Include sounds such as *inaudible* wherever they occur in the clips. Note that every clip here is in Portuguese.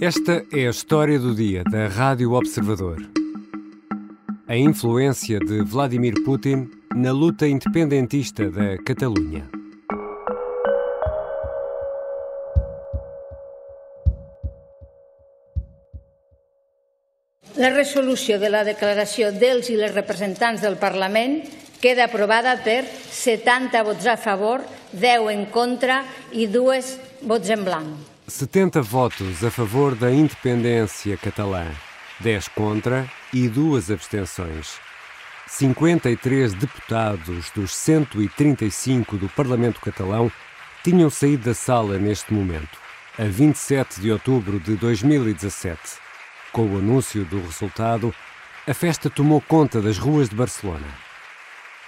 Esta é a história do dia da Rádio Observador. A influência de Vladimir Putin na luta independentista da Catalunha. La resolució de la declaració dels i les representants del Parlament queda aprovada per 70 vots a favor, 10 en contra i 2 vots en blanc. 70 votos a favor da independência catalã, 10 contra e 2 abstenções. 53 deputados dos 135 do Parlamento catalão tinham saído da sala neste momento, a 27 de outubro de 2017. Com o anúncio do resultado, a festa tomou conta das ruas de Barcelona.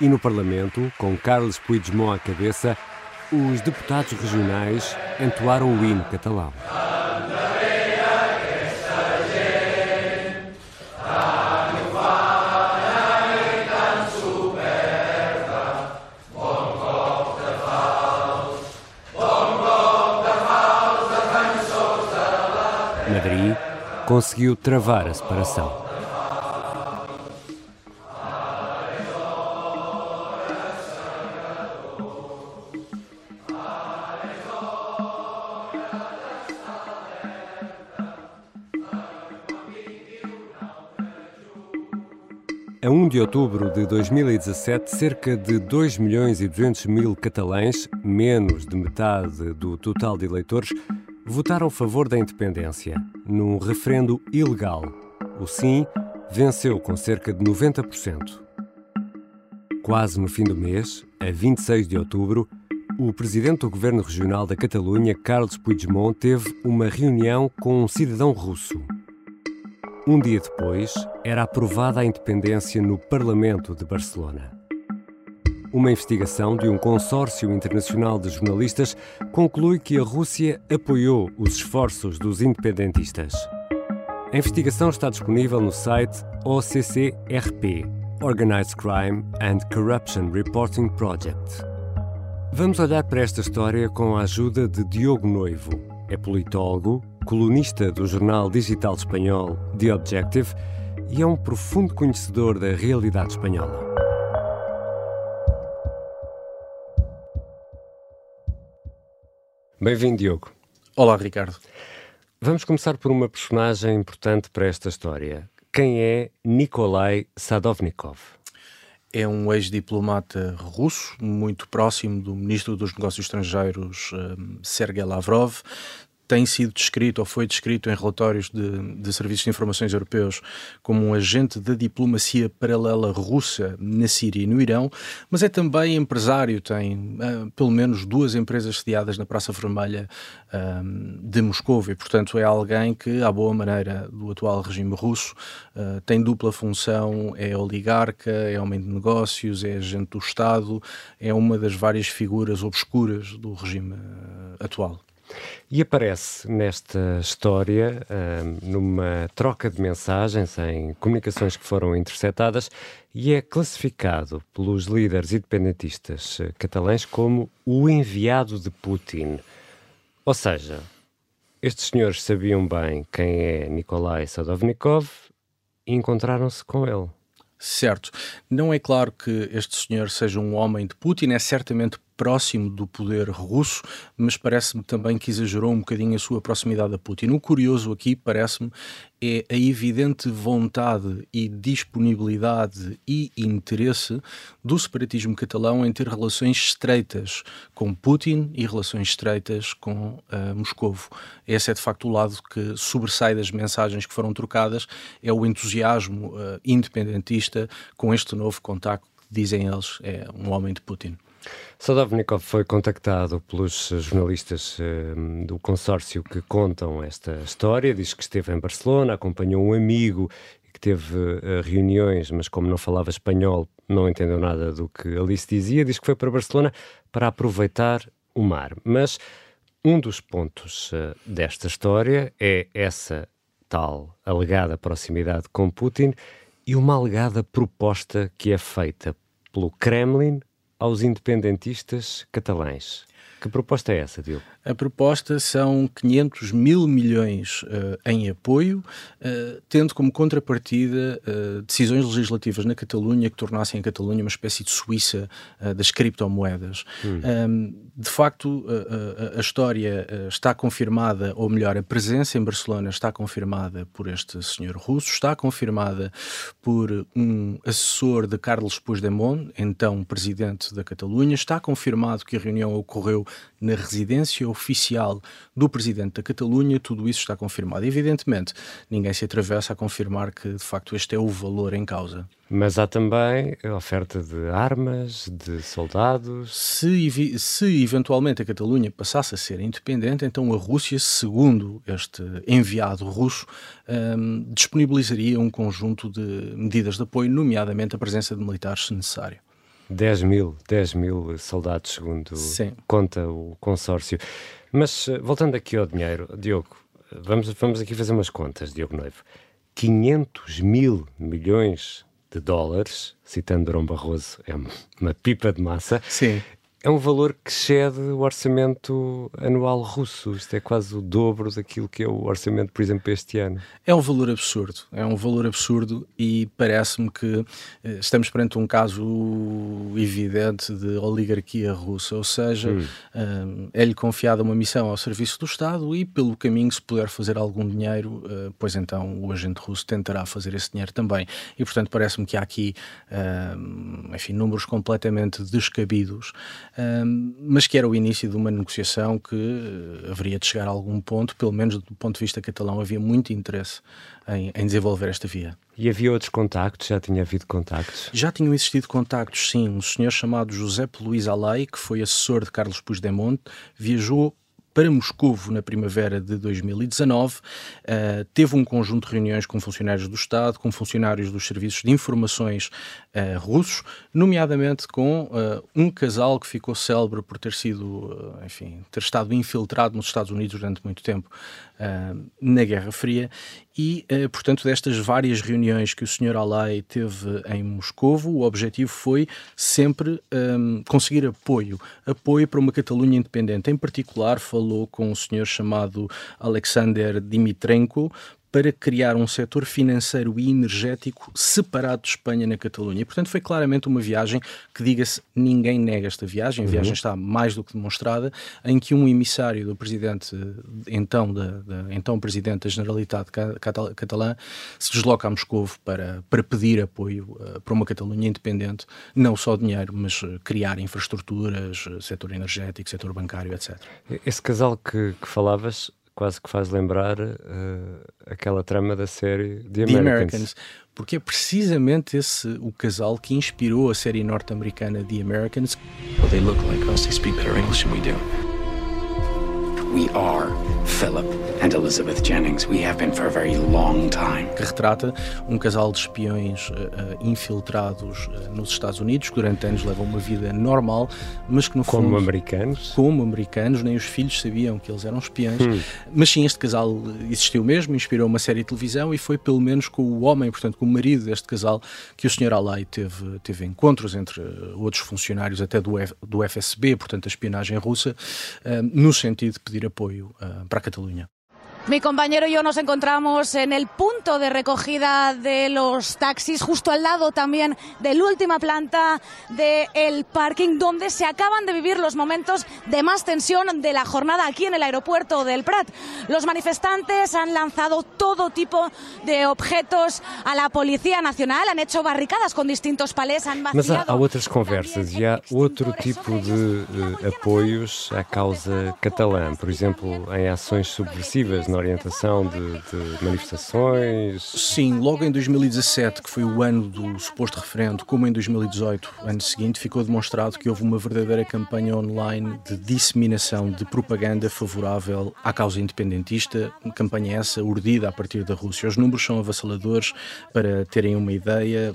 E no Parlamento, com Carles Puigdemont à cabeça, os deputados regionais entoaram o hino catalão. Madrid conseguiu travar a separação. A 1 de outubro de 2017, cerca de 2 milhões e 200 mil catalães, menos de metade do total de eleitores, votaram a favor da independência, num referendo ilegal. O sim venceu com cerca de 90%. Quase no fim do mês, a 26 de outubro, o presidente do governo regional da Catalunha, Carlos Puigdemont, teve uma reunião com um cidadão russo. Um dia depois, era aprovada a independência no Parlamento de Barcelona. Uma investigação de um consórcio internacional de jornalistas conclui que a Rússia apoiou os esforços dos independentistas. A investigação está disponível no site OCCRP Organized Crime and Corruption Reporting Project. Vamos olhar para esta história com a ajuda de Diogo Noivo. É politólogo, colunista do jornal digital espanhol The Objective e é um profundo conhecedor da realidade espanhola. Bem-vindo, Diogo. Olá, Ricardo. Vamos começar por uma personagem importante para esta história. Quem é Nikolai Sadovnikov? É um ex-diplomata russo, muito próximo do ministro dos Negócios Estrangeiros, um, Sergei Lavrov, tem sido descrito ou foi descrito em relatórios de, de, serviços de informações europeus como um agente da diplomacia paralela russa na Síria e no Irão, mas é também empresário, tem uh, pelo menos duas empresas sediadas na Praça Vermelha uh, de Moscou e, portanto, é alguém que, à boa maneira do atual regime russo, uh, tem dupla função, é oligarca, é homem de negócios, é agente do Estado, é uma das várias figuras obscuras do regime atual. E aparece nesta história, numa troca de mensagens em comunicações que foram interceptadas, e é classificado pelos líderes independentistas catalães como o enviado de Putin. Ou seja, estes senhores sabiam bem quem é Nikolai Sadovnikov e encontraram-se com ele. Certo. Não é claro que este senhor seja um homem de Putin, é certamente próximo do poder russo, mas parece-me também que exagerou um bocadinho a sua proximidade a Putin. O curioso aqui, parece-me, é a evidente vontade e disponibilidade e interesse do separatismo catalão em ter relações estreitas com Putin e relações estreitas com uh, Moscovo. Esse é de facto o lado que sobressai das mensagens que foram trocadas, é o entusiasmo uh, independentista com este novo contacto dizem eles é um homem de Putin. Sadovnikov foi contactado pelos jornalistas uh, do consórcio que contam esta história. Diz que esteve em Barcelona, acompanhou um amigo que teve uh, reuniões, mas como não falava espanhol, não entendeu nada do que ali se dizia. Diz que foi para Barcelona para aproveitar o mar. Mas um dos pontos uh, desta história é essa tal alegada proximidade com Putin e uma alegada proposta que é feita pelo Kremlin aos independentistas catalães. Que proposta é essa, Diogo? A proposta são 500 mil milhões uh, em apoio, uh, tendo como contrapartida uh, decisões legislativas na Catalunha que tornassem a Catalunha uma espécie de Suíça das criptomoedas. Hum. Um, de facto, a história está confirmada, ou melhor, a presença em Barcelona está confirmada por este senhor russo, está confirmada por um assessor de Carlos Puigdemont, então presidente da Catalunha, está confirmado que a reunião ocorreu na residência oficial do presidente da Catalunha, tudo isso está confirmado. Evidentemente, ninguém se atravessa a confirmar que de facto este é o valor em causa. Mas há também a oferta de armas, de soldados. Se, se eventualmente a Catalunha passasse a ser independente, então a Rússia, segundo este enviado russo, um, disponibilizaria um conjunto de medidas de apoio, nomeadamente a presença de militares se necessário. 10 mil, 10 mil soldados, segundo Sim. conta o consórcio. Mas eh, voltando aqui ao dinheiro, Diogo, vamos, vamos aqui fazer umas contas, Diogo Noivo. 500 mil milhões de dólares, citando Durão Barroso, é uma pipa de massa. Sim é um valor que excede o orçamento anual russo. Isto é quase o dobro daquilo que é o orçamento, por exemplo, este ano. É um valor absurdo. É um valor absurdo e parece-me que eh, estamos perante um caso evidente de oligarquia russa. Ou seja, hum. Eh, é-lhe confiada uma missão ao serviço do Estado e, pelo caminho, se puder fazer algum dinheiro, eh, pois então o agente russo tentará fazer esse dinheiro também. E, portanto, parece-me que há aqui, enfim, números completamente descabidos mas que era o início de uma negociação que uh, haveria de chegar a algum ponto, pelo menos do ponto de vista catalão, havia muito interesse em, em, desenvolver esta via. E havia outros contactos? Já tinha havido contactos? Já tinham existido contactos, sim. Um senhor chamado José Luís Alay, que foi assessor de Carlos Puigdemont, viajou para Moscovo na primavera de 2019. Uh, eh, teve um conjunto de reuniões com funcionários do Estado, com funcionários dos serviços de informações uh, russos, nomeadamente com uh, um casal que ficou célebre por ter sido, enfim, ter estado infiltrado nos Estados Unidos durante muito tempo na Guerra Fria e, portanto, destas várias reuniões que o Sr. Alay teve em Moscovo, o objetivo foi sempre um, conseguir apoio, apoio para uma Catalunha independente. Em particular, falou com um senhor chamado Alexander Dimitrenko para criar um setor financeiro e energético separado de Espanha na Catalunha. E, portanto, foi claramente uma viagem que, diga-se, ninguém nega esta viagem. A uhum. viagem está mais do que demonstrada, em que um emissário do presidente, então, da, da então presidente da Generalitat Catalã, se desloca a Moscou para, para pedir apoio uh, para uma Catalunha independente, não só dinheiro, mas uh, criar infraestruturas, uh, setor energético, setor bancário, etc. Esse casal que, que falavas quase que faz lembrar uh, aquela trama da série The Americans. The Americans. Porque é precisamente esse o casal que inspirou a série norte-americana The Americans. Well, they look like us. They speak better English than we do. We are Philip and Elizabeth Jennings. We have been for a very long time. Que retrata um casal de espiões uh, infiltrados uh, nos Estados Unidos, que durante anos levam uma vida normal, mas que no fundo. Como americanos? Como americanos, nem os filhos sabiam que eles eram espiões. Hum. Mas sim, este casal existiu mesmo, inspirou uma série de televisão e foi pelo menos com o homem, portanto, com o marido deste casal, que o Sr. Alay teve, teve encontros entre outros funcionários, até do, F, do FSB, portanto, a espionagem russa, no sentido de pedir pedir apoio uh, para a Catalunha. Mi compañero y yo nos encontramos en el punto de recogida de los taxis, justo al lado también de la última planta del parking, donde se acaban de vivir los momentos de más tensión de la jornada aquí en el aeropuerto del Prat. Los manifestantes han lanzado todo tipo de objetos a la Policía Nacional, han hecho barricadas con distintos palés, han. Mas há, há outras conversas e há outro tipo de uh, apoios à causa catalã, por exemplo, em ações subversivas na orientação de, de, manifestações? Sim, logo em 2017, que foi o ano do suposto referendo, como em 2018, ano seguinte, ficou demonstrado que houve uma verdadeira campanha online de disseminação de propaganda favorável à causa independentista, campanha essa urdida a partir da Rússia. Os números são avassaladores, para terem uma ideia,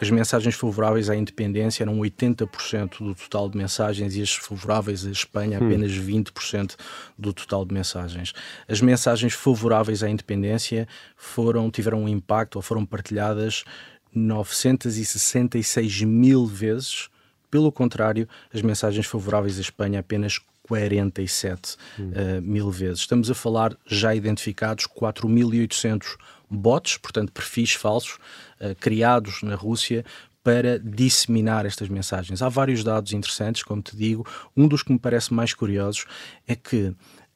as mensagens favoráveis à independência eram 80% do total de mensagens e as favoráveis à Espanha hum. apenas 20% do total de mensagens. As mensagens mensagens favoráveis à independência foram, tiveram um impacto ou foram partilhadas 966 mil vezes Pelo contrário, as mensagens favoráveis à Espanha apenas 47 hum. uh, mil vezes. Estamos a falar já identificados 4.800 bots, portanto perfis falsos, uh, criados na Rússia para disseminar estas mensagens. Há vários dados interessantes, como te digo. Um dos que me parece mais curiosos é que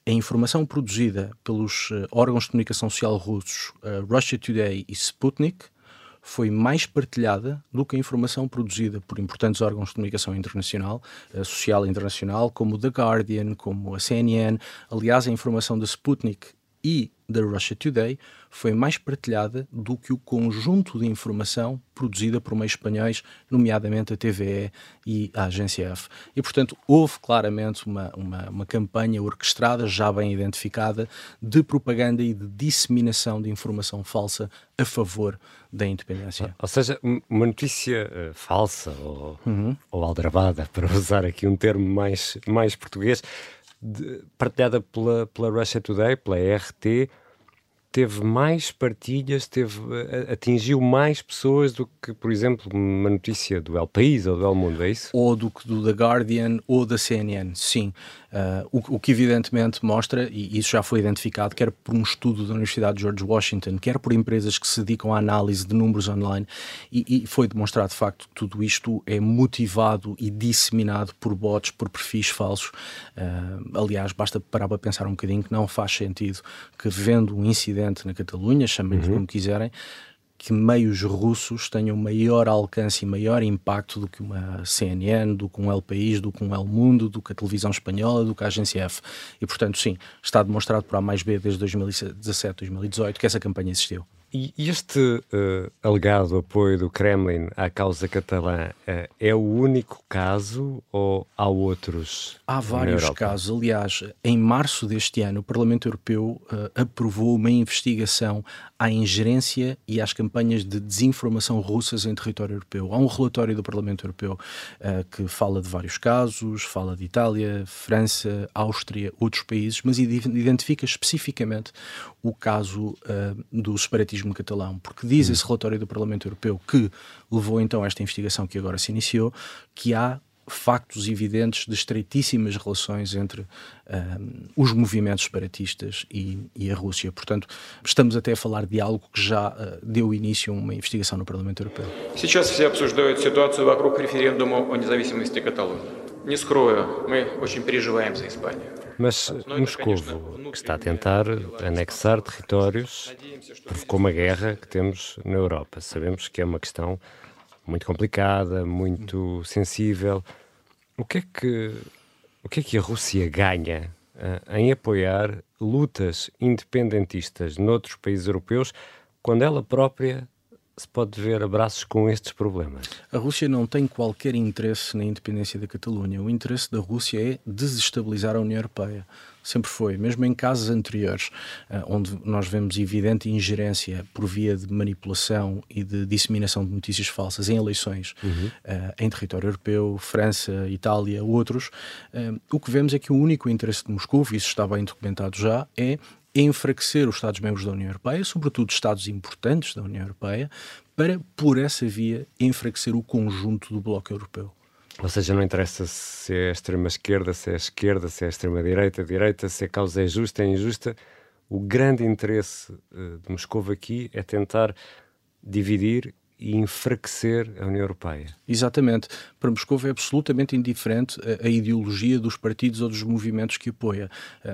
a informação produzida pelos uh, órgãos de comunicação social russos uh, Russia Today e Sputnik foi mais partilhada do que a informação produzida por importantes órgãos de comunicação internacional, uh, social internacional, como o The Guardian, como a CNN. Aliás, a informação da Sputnik e da Russia Today foi mais partilhada do que o conjunto de informação produzida por meios espanhóis, nomeadamente a TVE e a Agência F. E, portanto, houve claramente uma, uma, uma campanha orquestrada, já bem identificada, de propaganda e de disseminação de informação falsa a favor da independência. Ou seja, uma notícia uh, falsa ou, uhum. ou aldrabada, *laughs* para usar aqui um termo mais, mais português, de, partilhada pela, pela Russia Today, pela RT, teve mais partilhas, teve, atingiu mais pessoas do que, por exemplo, uma notícia do El País ou do El Mundo, é isso? Ou do, do The Guardian ou da CNN, sim. Uh, o, o, que evidentemente mostra, e isso já foi identificado, quer por um estudo da Universidade de George Washington, quer por empresas que se dedicam à análise de números online, e, e foi demonstrado de facto que tudo isto é motivado e disseminado por bots, por perfis falsos. Uh, aliás, basta parar para pensar um bocadinho que não faz sentido que, vendo um incidente na Catalunha, chamem-lhe uhum. como quiserem, que meios russos tenham maior alcance e maior impacto do que uma CNN, do que um El País, do que um El Mundo, do que a televisão espanhola, do que a agência F. E, portanto, sim, está demonstrado por A mais B desde 2017, 2018 que essa campanha existiu. E este uh, alegado apoio do Kremlin à causa catalã uh, é o único caso ou há outros? Há vários casos. Aliás, em março deste ano, o Parlamento Europeu uh, aprovou uma investigação à ingerência e às campanhas de desinformação russas em território europeu. Há um relatório do Parlamento Europeu que fala de vários casos, fala de Itália, França, Áustria, outros países, mas identifica especificamente o caso do separatismo separatismo catalão, porque diz esse relatório do Parlamento Europeu que levou então a esta investigação que agora se iniciou, que há factos evidentes de estreitíssimas relações entre um, os movimentos separatistas e, e, a Rússia. Portanto, estamos até a falar de algo que já uh, deu início a uma investigação no Parlamento Europeu. Сейчас все обсуждают ситуацию вокруг референдума о независимости Каталонии. Не скрою, мы очень переживаем за Испанию. Mas Moscovo, que está a tentar anexar territórios, provocou uma guerra que temos na Europa. Sabemos que é uma questão muito complicada, muito sensível. O que é que, o que, é que a Rússia ganha uh, em apoiar lutas independentistas noutros países europeus quando ela própria se pode ver abraços com estes problemas? A Rússia não tem qualquer interesse na independência da Catalunha. O interesse da Rússia é desestabilizar a União Europeia. Sempre foi, mesmo em casos anteriores, eh, onde nós vemos evidente ingerência por via de manipulação e de disseminação de notícias falsas em eleições uhum. Eh, em território europeu, França, Itália, outros, eh, o que vemos é que o único interesse de Moscou, e isso está bem documentado já, é enfraquecer os Estados-membros da União Europeia, sobretudo Estados importantes da União Europeia, para, por essa via, enfraquecer o conjunto do bloco europeu. Ou seja, não interessa se é a extrema-esquerda, se é a esquerda, se é a extrema-direita, direita, se a causa é justa, é injusta. O grande interesse uh, de Moscou aqui é tentar dividir e enfraquecer a União Europeia. Exatamente. Para Moscou é absolutamente indiferente a, a ideologia dos partidos ou dos movimentos que apoia.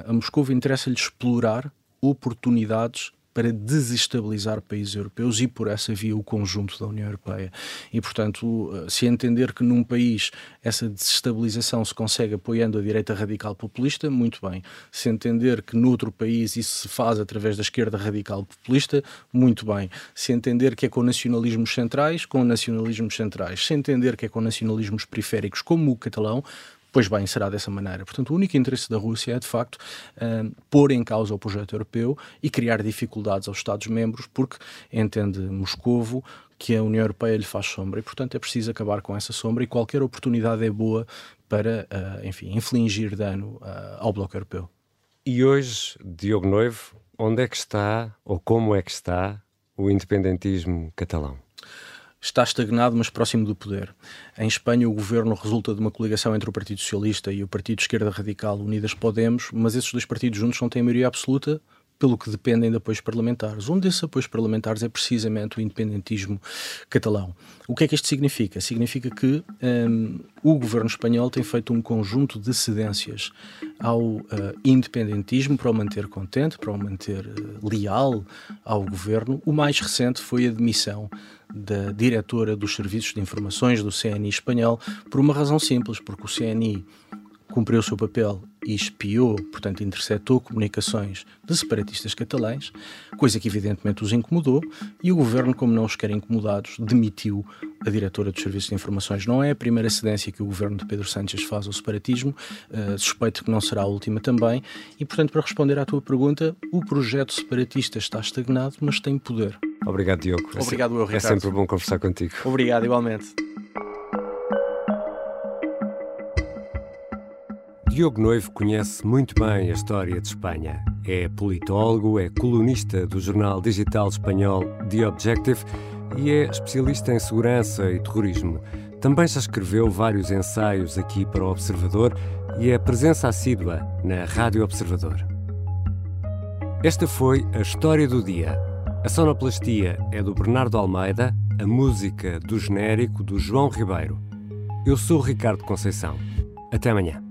A Moscou interessa-lhe explorar oportunidades para desestabilizar países europeus e, por essa via, o conjunto da União Europeia. E, portanto, se entender que num país essa desestabilização se consegue apoiando a direita radical populista, muito bem. Se entender que noutro país isso se faz através da esquerda radical populista, muito bem. Se entender que é com nacionalismos centrais, com nacionalismos centrais. Se entender que é com nacionalismos periféricos, como o catalão, Pois bem, será dessa maneira. Portanto, o único interesse da Rússia é, de facto, um, pôr em causa o projeto europeu e criar dificuldades aos Estados-membros, porque entende Moscovo que a União Europeia lhe faz sombra e, portanto, é preciso acabar com essa sombra e qualquer oportunidade é boa para, uh, enfim, infligir dano uh, ao Bloco Europeu. E hoje, Diogo Noivo, onde é que está ou como é que está o independentismo catalão? Está estagnado, mas próximo do poder. Em Espanha, o governo resulta de uma coligação entre o Partido Socialista e o Partido Esquerda Radical Unidas Podemos, mas esses dois partidos juntos não têm maioria absoluta, pelo que dependem de apoios parlamentares. Um desses apoios parlamentares é precisamente o independentismo catalão. O que é que isto significa? Significa que um, o governo espanhol tem feito um conjunto de cedências ao uh, independentismo para o manter contente, para o manter uh, leal ao governo. O mais recente foi a demissão da diretora dos Serviços de Informações do CNI espanhol, por uma razão simples, porque o CNI cumpriu o seu papel e espiou, portanto, interceptou comunicações de separatistas catalães, coisa que evidentemente os incomodou, e o governo, como não os quer incomodados, demitiu a diretora dos Serviços de Informações. Não é a primeira cedência que o governo de Pedro Sánchez faz ao separatismo, uh, suspeito que não será a última também, e, portanto, para responder à tua pergunta, o projeto separatista está estagnado, mas tem poder. Obrigado, Diogo. É Obrigado, eu, Ricardo. É sempre bom conversar contigo. Obrigado, igualmente. Diogo Noivo conhece muito bem a história de Espanha. É politólogo, é colunista do jornal digital espanhol The Objective e é especialista em segurança e terrorismo. Também já escreveu vários ensaios aqui para o Observador e é presença assídua na Rádio Observador. Esta foi a história do dia. A sonoplastia é do Bernardo Almeida, a música do genérico do João Ribeiro. Eu sou Ricardo Conceição. Até amanhã.